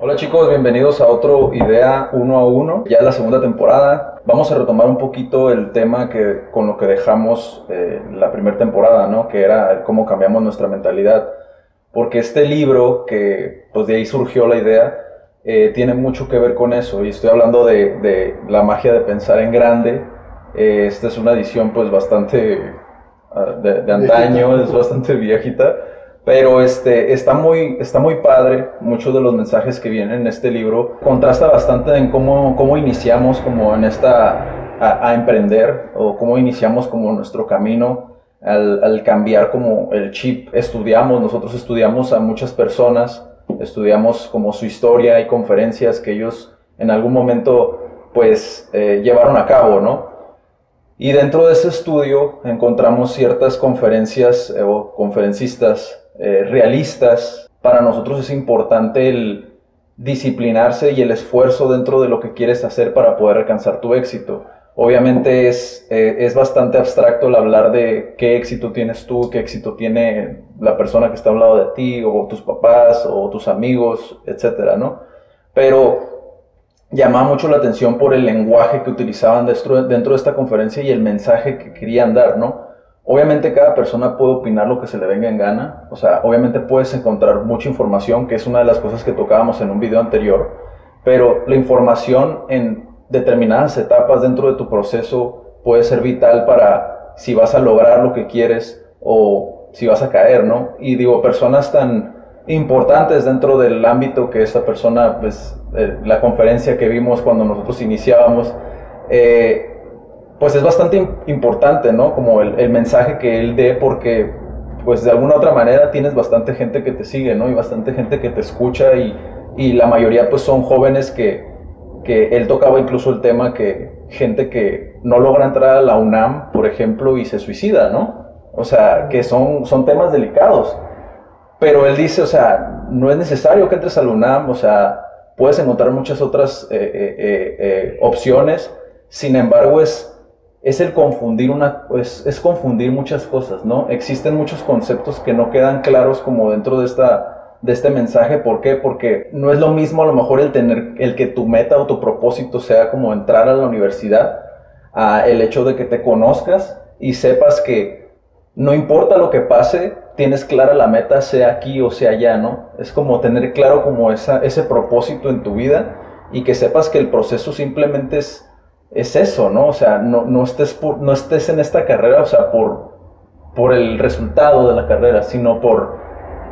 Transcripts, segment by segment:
Hola chicos, bienvenidos a otro Idea 1 a 1, ya la segunda temporada. Vamos a retomar un poquito el tema que, con lo que dejamos eh, la primera temporada, ¿no? que era cómo cambiamos nuestra mentalidad. Porque este libro, que pues de ahí surgió la idea, eh, tiene mucho que ver con eso. Y estoy hablando de, de la magia de pensar en grande. Eh, esta es una edición pues bastante ah, de, de antaño, es bastante viejita pero este, está, muy, está muy padre, muchos de los mensajes que vienen en este libro contrasta bastante en cómo, cómo iniciamos como en esta, a, emprender o cómo iniciamos como nuestro camino al, al, cambiar como el chip. Estudiamos, nosotros estudiamos a muchas personas, estudiamos como su historia y conferencias que ellos en algún momento pues eh, llevaron a cabo, ¿no? Y dentro de ese estudio encontramos ciertas conferencias eh, o conferencistas eh, realistas, para nosotros es importante el disciplinarse y el esfuerzo dentro de lo que quieres hacer para poder alcanzar tu éxito. Obviamente es, eh, es bastante abstracto el hablar de qué éxito tienes tú, qué éxito tiene la persona que está al lado de ti, o tus papás, o tus amigos, etcétera, ¿no? Pero llamaba mucho la atención por el lenguaje que utilizaban dentro, de esta conferencia y el mensaje que querían dar, ¿no? Obviamente cada persona puede opinar lo que se le venga en gana, o sea, obviamente puedes encontrar mucha información, que es una de las cosas que tocábamos en un video anterior, pero la información en determinadas etapas dentro de tu proceso puede ser vital para si vas a lograr lo que quieres o si vas a caer, ¿no? Y digo, personas tan importantes dentro del ámbito que esta persona, pues, eh, la conferencia que vimos cuando nosotros iniciábamos, eh, pues es bastante importante, ¿no? Como el, mensaje que él dé, porque pues de alguna otra manera tienes bastante gente que te sigue, ¿no? Y bastante gente que te escucha y, y la mayoría pues son jóvenes que, que él tocaba incluso el tema que gente que no logra entrar a la UNAM, por ejemplo, y se suicida, ¿no? O sea, que son, son temas delicados. Pero él dice, o sea, no es necesario que entres a la UNAM, o sea, puedes encontrar muchas otras eh, eh, eh, opciones. Sin embargo, es es el confundir una, pues, es confundir muchas cosas, ¿no? Existen muchos conceptos que no quedan claros como dentro de esta, de este mensaje. ¿Por qué? Porque no es lo mismo a lo mejor el tener, el que tu meta o tu propósito sea como entrar a la universidad, a el hecho de que te conozcas y sepas que no importa lo que pase, tienes clara la meta, sea aquí o sea allá, ¿no? Es como tener claro como esa, ese propósito en tu vida y que sepas que el proceso simplemente es es eso, ¿no? O sea, no, estés no estés en esta carrera, o sea, por, por el resultado de la carrera, sino por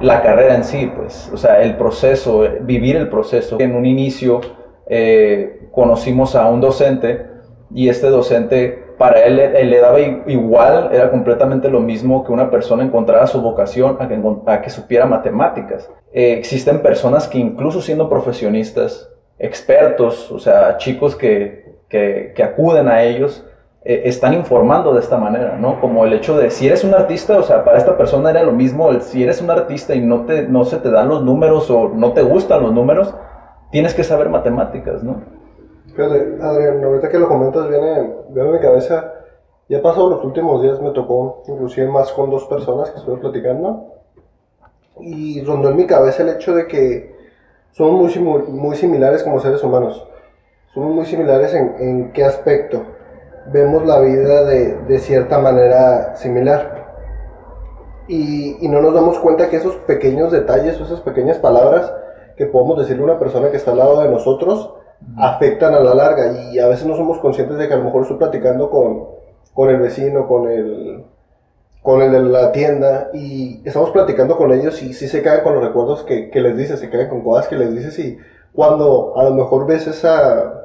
la carrera en sí, pues, o sea, el proceso, vivir el proceso. En un inicio eh, conocimos a un docente y este docente, para él, le daba igual, era completamente lo mismo que una persona encontrara su vocación a que, supiera matemáticas. Eh, existen personas que incluso siendo profesionistas, expertos, o sea, chicos que acuden a ellos, eh, están informando de esta manera, ¿no? Como el hecho de, si eres un artista, o sea, para esta persona era lo mismo, si eres un artista y no, te, no se te dan los números o no te gustan los números, tienes que saber matemáticas, ¿no? Fíjate, Adrián, ahorita que lo comentas, viene, viene a mi cabeza, ya pasado los últimos días, me tocó inclusive más con dos personas que estuve platicando, y rondó en mi cabeza el hecho de que somos muy, muy similares como seres humanos somos muy similares en, en qué aspecto. Vemos la vida de, de cierta manera similar. Y, y, no nos damos cuenta que esos pequeños detalles esas pequeñas palabras que podemos decirle a una persona que está al lado de nosotros afectan a la larga y a veces no somos conscientes de que a lo mejor estoy platicando con, con el vecino, con el, con el de la tienda y estamos platicando con ellos y sí se caen con los recuerdos que, que les dices, se caen con cosas que les dices y cuando a lo mejor ves esa,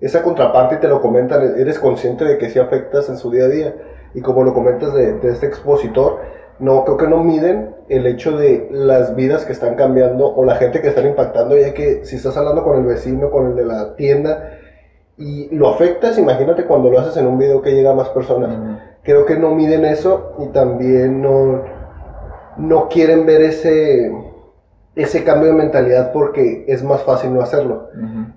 esa contraparte y te lo comentan, eres consciente de que sí afectas en su día a día. Y como lo comentas de, de, este expositor, no creo que no miden el hecho de las vidas que están cambiando o la gente que están impactando, ya que si estás hablando con el vecino, con el de la tienda, y lo afectas, imagínate cuando lo haces en un video que llega a más personas. Creo que no miden eso y también no, no quieren ver ese ese cambio de mentalidad porque es más fácil no hacerlo.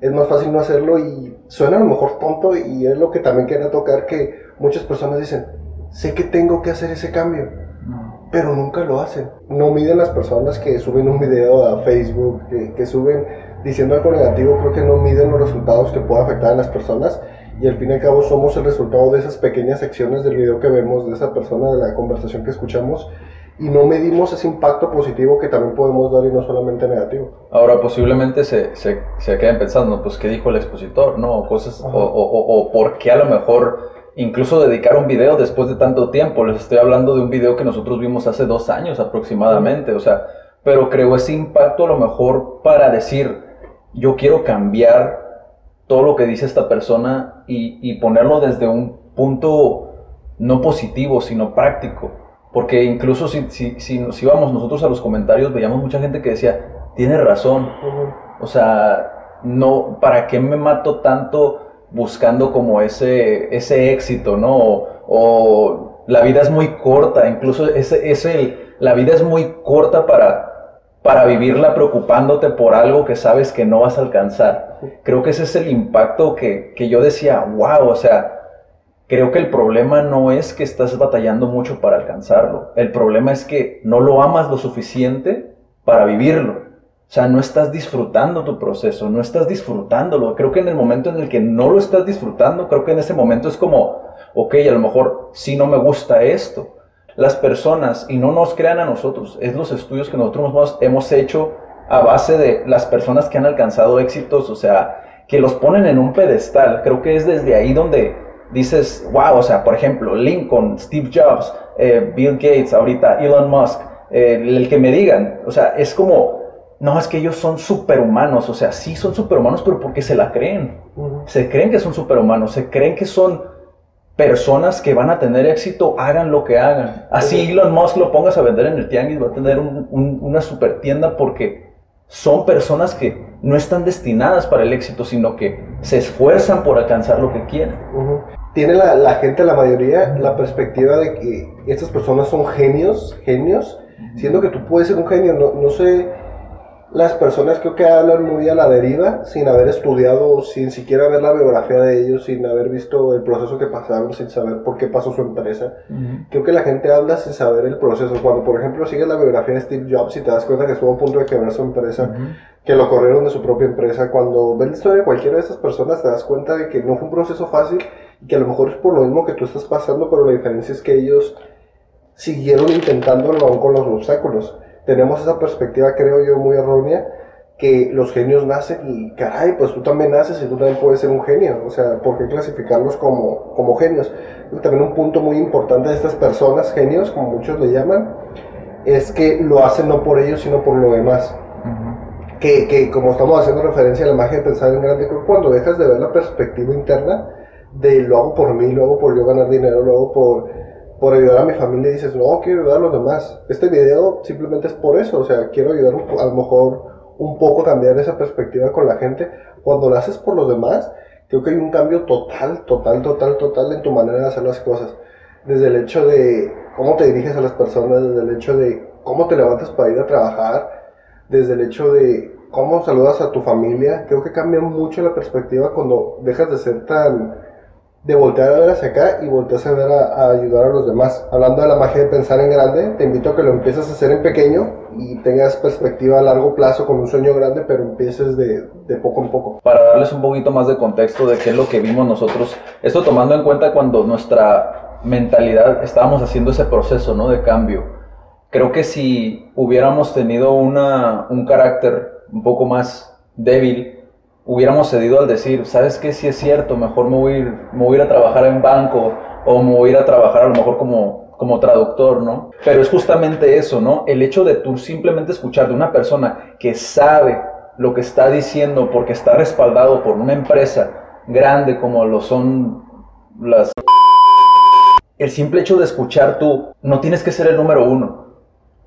Es más fácil no hacerlo y suena a lo mejor tonto y es lo que también quiero tocar que muchas personas dicen, sé que tengo que hacer ese cambio, pero nunca lo hacen. No miden las personas que suben un video a Facebook, que, que suben diciendo algo negativo, creo que no miden los resultados que pueda afectar a las personas y al fin y al cabo somos el resultado de esas pequeñas secciones del video que vemos, de esa persona, de la conversación que escuchamos y no medimos ese impacto positivo que también podemos dar y no solamente negativo. Ahora, posiblemente se, se, se queden pensando, pues, ¿qué dijo el expositor? ¿No? Cosas, o, o, o, por qué a lo mejor incluso dedicar un video después de tanto tiempo. Les estoy hablando de un video que nosotros vimos hace dos años aproximadamente, o sea, pero creo ese impacto a lo mejor para decir, yo quiero cambiar todo lo que dice esta persona y, y ponerlo desde un punto no positivo, sino práctico. Porque incluso si, si, si nos íbamos nosotros a los comentarios, veíamos mucha gente que decía, tiene razón. O sea, no, ¿para qué me mato tanto buscando como ese, ese éxito, ¿no? O, la vida es muy corta, incluso ese, ese, la vida es muy corta para, para vivirla preocupándote por algo que sabes que no vas a alcanzar. Creo que ese es el impacto que, que yo decía, wow, o sea, Creo que el problema no es que estás batallando mucho para alcanzarlo. El problema es que no lo amas lo suficiente para vivirlo. O sea, no estás disfrutando tu proceso, no estás disfrutándolo. Creo que en el momento en el que no lo estás disfrutando, creo que en ese momento es como, ok, a lo mejor sí no me gusta esto. Las personas, y no nos crean a nosotros, es los estudios que nosotros hemos hecho a base de las personas que han alcanzado éxitos, o sea, que los ponen en un pedestal. Creo que es desde ahí donde dices, wow, o sea, por ejemplo, Lincoln, Steve Jobs, eh, Bill Gates, ahorita Elon Musk, eh, el que me digan, o sea, es como, no, es que ellos son superhumanos, o sea, sí son superhumanos, pero porque se la creen. Se creen que son superhumanos, se creen que son personas que van a tener éxito, hagan lo que hagan. Así Elon Musk lo pongas a vender en el tianguis, va a tener una super tienda porque son personas que no están destinadas para el éxito, sino que se esfuerzan por alcanzar lo que quieren tiene la, la, gente, la mayoría, la perspectiva de que estas personas son genios, genios, siendo que tú puedes ser un genio. No, no sé, las personas creo que hablan muy a la deriva, sin haber estudiado, sin siquiera ver la biografía de ellos, sin haber visto el proceso que pasaron, sin saber por qué pasó su empresa. Creo que la gente habla sin saber el proceso. Cuando, por ejemplo, sigues la biografía de Steve Jobs y te das cuenta que estuvo a punto de quebrar su empresa, que lo corrieron de su propia empresa, cuando ves la historia de cualquiera de estas personas te das cuenta de que no fue un proceso fácil que a lo mejor es por lo mismo que tú estás pasando, pero la diferencia es que ellos siguieron intentándolo aún con los obstáculos. Tenemos esa perspectiva, creo yo, muy errónea, que los genios nacen y, caray, pues tú también naces y tú también puedes ser un genio. O sea, ¿por qué clasificarlos como, como genios? Y también un punto muy importante de estas personas, genios, como muchos le llaman, es que lo hacen no por ellos, sino por lo demás. que, que, como estamos haciendo referencia a la magia de pensar en grande, cuando dejas de ver la perspectiva interna, de lo hago por mí, lo hago por yo ganar dinero, lo hago por, por ayudar a mi familia dices, no, quiero ayudar a los demás. Este video simplemente es por eso, o sea, quiero ayudar a lo mejor un poco cambiar esa perspectiva con la gente. Cuando lo haces por los demás, creo que hay un cambio total, total, total, total en tu manera de hacer las cosas. Desde el hecho de cómo te diriges a las personas, desde el hecho de cómo te levantas para ir a trabajar, desde el hecho de cómo saludas a tu familia, creo que cambia mucho la perspectiva cuando dejas de ser tan de voltear a ver hacia acá y volteas a ver a, ayudar a los demás. Hablando de la magia de pensar en grande, te invito a que lo empieces a hacer en pequeño y tengas perspectiva a largo plazo con un sueño grande, pero empieces de, de, poco en poco. Para darles un poquito más de contexto de qué es lo que vimos nosotros, esto tomando en cuenta cuando nuestra mentalidad estábamos haciendo ese proceso ¿no? de cambio. Creo que si hubiéramos tenido una, un carácter un poco más débil, hubiéramos cedido al decir, ¿sabes qué? Si es cierto, mejor me voy, me voy a, ir a trabajar en banco o me voy a a trabajar a lo mejor como, como traductor, ¿no? Pero es justamente eso, ¿no? El hecho de tú simplemente escuchar de una persona que sabe lo que está diciendo porque está respaldado por una empresa grande como lo son las... El simple hecho de escuchar tú, no tienes que ser el número uno,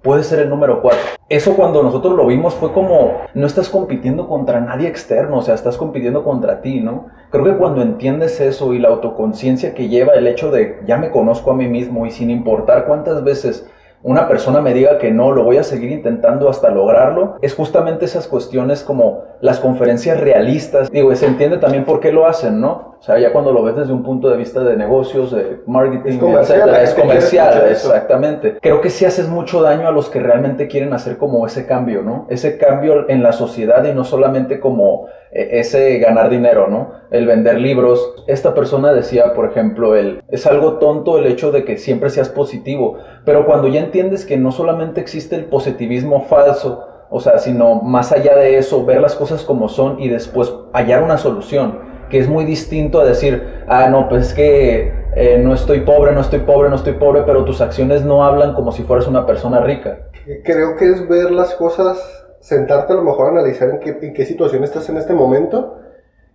puede ser el número 4. Eso cuando nosotros lo vimos fue como, no estás compitiendo contra nadie externo, o sea, estás compitiendo contra ti, ¿no? Creo que cuando entiendes eso y la autoconciencia que lleva el hecho de, ya me conozco a mí mismo y sin importar cuántas veces una persona me diga que no, lo voy a seguir intentando hasta lograrlo, es justamente esas cuestiones como las conferencias realistas. Digo, se entiende también por qué lo hacen, ¿no? O sea, ya cuando lo ves desde un punto de vista de negocios, de marketing, Es comercial, etcétera, es comercial, exactamente. Creo que sí haces mucho daño a los que realmente quieren hacer como ese cambio, ¿no? Ese cambio en la sociedad y no solamente como ese ganar dinero, ¿no? El vender libros. Esta persona decía, por ejemplo, el, es algo tonto el hecho de que siempre seas positivo, pero cuando ya entiendes que no solamente existe el positivismo falso, o sea, sino más allá de eso, ver las cosas como son y después hallar una solución, que es muy distinto a decir, ah, no, pues es que eh, no estoy pobre, no estoy pobre, no estoy pobre, pero tus acciones no hablan como si fueras una persona rica. Creo que es ver las cosas, sentarte a lo mejor a analizar en qué, en qué situación estás en este momento.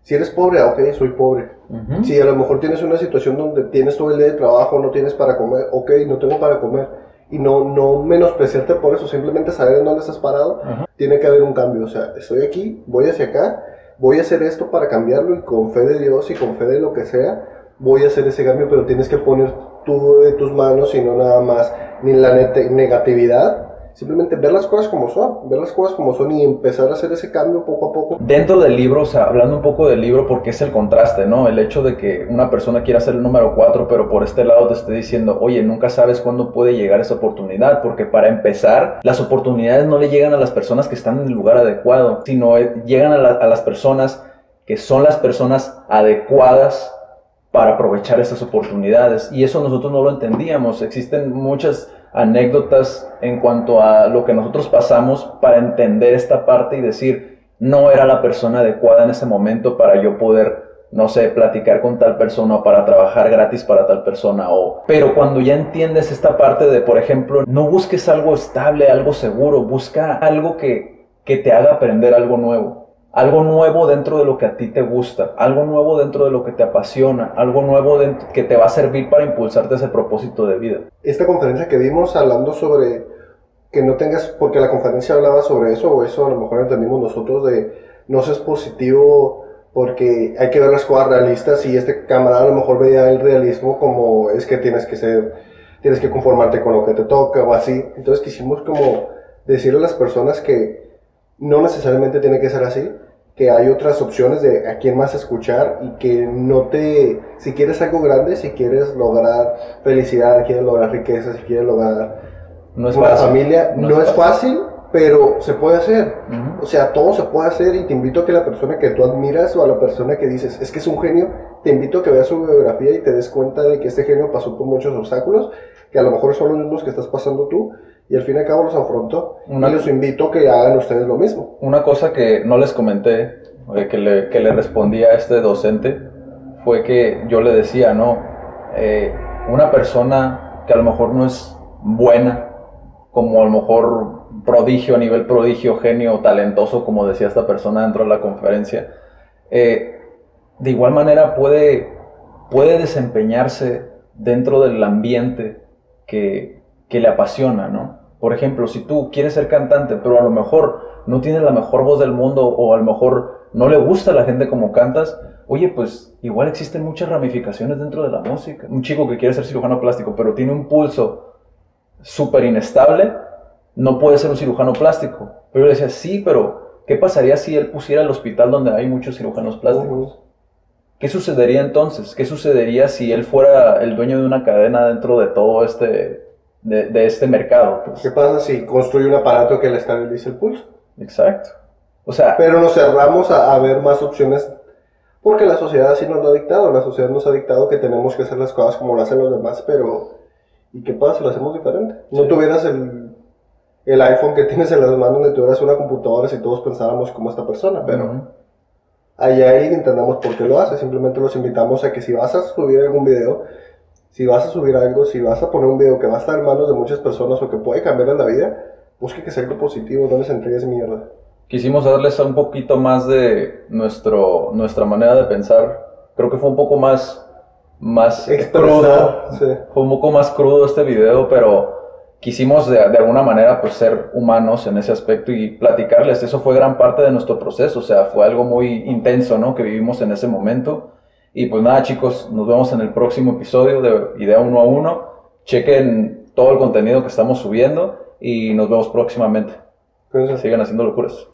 Si eres pobre, ah, ok, soy pobre. Si a lo mejor tienes una situación donde tienes todo el día de trabajo, no tienes para comer, ok, no tengo para comer. Y no, no menospreciarte por eso, simplemente saber en dónde estás parado, tiene que haber un cambio. O sea, estoy aquí, voy hacia acá, voy a hacer esto para cambiarlo y con fe de Dios y con fe de lo que sea, voy a hacer ese cambio, pero tienes que poner tú de tus manos y no nada más ni la negatividad. Simplemente ver las cosas como son, ver las cosas como son y empezar a hacer ese cambio poco a poco. Dentro del libro, o sea, hablando un poco del libro, porque es el contraste, ¿no? El hecho de que una persona quiera ser el número 4, pero por este lado te esté diciendo, oye, nunca sabes cuándo puede llegar esa oportunidad, porque para empezar, las oportunidades no le llegan a las personas que están en el lugar adecuado, sino eh, llegan a, la- a las personas que son las personas adecuadas para aprovechar esas oportunidades. Y eso nosotros no lo entendíamos. Existen muchas anécdotas en cuanto a lo que nosotros pasamos para entender esta parte y decir, no era la persona adecuada en ese momento para yo poder, no sé, platicar con tal persona o para trabajar gratis para tal persona. O... Pero cuando ya entiendes esta parte de, por ejemplo, no busques algo estable, algo seguro, busca algo que, que te haga aprender algo nuevo. Algo nuevo dentro de lo que a ti te gusta, algo nuevo dentro de lo que te apasiona, algo nuevo dentro- que te va a servir para impulsarte ese propósito de vida. esta conferencia que vimos hablando sobre que no tengas, porque la conferencia hablaba sobre eso, o eso a lo mejor entendimos nosotros de no seas positivo porque hay que ver las cosas realistas y este camarada a lo mejor veía el realismo como es que tienes que ser, tienes que conformarte con lo que te toca o así. Entonces quisimos como decirle a las personas que no necesariamente tiene que ser así, que hay otras opciones de a quién más escuchar y que no te, si quieres algo grande, si quieres lograr felicidad, quieres lograr riqueza, si quieres lograr No es una fácil. familia, no, es fácil, pero se puede hacer. O sea, todo se puede hacer y te invito a que la persona que tú admiras o a la persona que dices es que es un genio, te invito a que veas su biografía y te des cuenta de que este genio pasó por muchos obstáculos, que a lo mejor son los mismos que estás pasando tú y al fin y al cabo los afrontó. Una- Y los invito a que hagan ustedes lo mismo. Una cosa que no les comenté, eh, que le, que le respondí a este docente, fue que yo le decía, no, Eh, una persona que a lo mejor no es buena, como a lo mejor prodigio, a nivel prodigio, genio, talentoso, como decía esta persona dentro de la conferencia, eh, de igual manera puede, puede desempeñarse dentro del ambiente que, que le apasiona, ¿no? Por ejemplo, si tú quieres ser cantante, pero a lo mejor no tienes la mejor voz del mundo o a lo mejor no le gusta a la gente como cantas, oye, pues igual existen muchas ramificaciones dentro de la música. Un chico que quiere ser cirujano plástico, pero tiene un pulso súper inestable, no puede ser un cirujano plástico. Pero yo le decía, sí, pero ¿qué pasaría si él pusiera el hospital donde hay muchos cirujanos plásticos? ¿Qué sucedería entonces? ¿Qué sucedería si él fuera el dueño de una cadena dentro de todo este, de, de este mercado? pues? ¿Qué pasa si construye un aparato que le estabilice el pulso? Exacto. O sea, Pero nos cerramos a, a ver más opciones porque la sociedad así nos lo ha dictado. La sociedad nos ha dictado que tenemos que hacer las cosas como lo hacen los demás, pero ¿y qué pasa si lo hacemos diferente? No Sí. tuvieras el, el iPhone que tienes en las manos, ni tuvieras una computadora si todos pensáramos como esta persona, pero ujú, allá ahí entendamos por qué lo hace. Simplemente los invitamos a que si vas a subir algún video, si vas a subir algo, si vas a poner un video que va a estar en manos de muchas personas o que puede cambiarles la vida, busque que sea algo positivo, no les entregues mierda. quisimos darles un poquito más de nuestro, nuestra manera de pensar. Creo que fue un poco más, más crudo. Sí. Fue un poco más crudo este video, pero quisimos de, de alguna manera pues ser humanos en ese aspecto y platicarles. Eso fue gran parte de nuestro proceso, o sea, fue algo muy intenso, ¿no? Que vivimos en ese momento. Y pues nada, chicos, nos vemos en el próximo episodio de Idea 1 a 1. Chequen todo el contenido que estamos subiendo y nos vemos próximamente. Sigan haciendo locuras.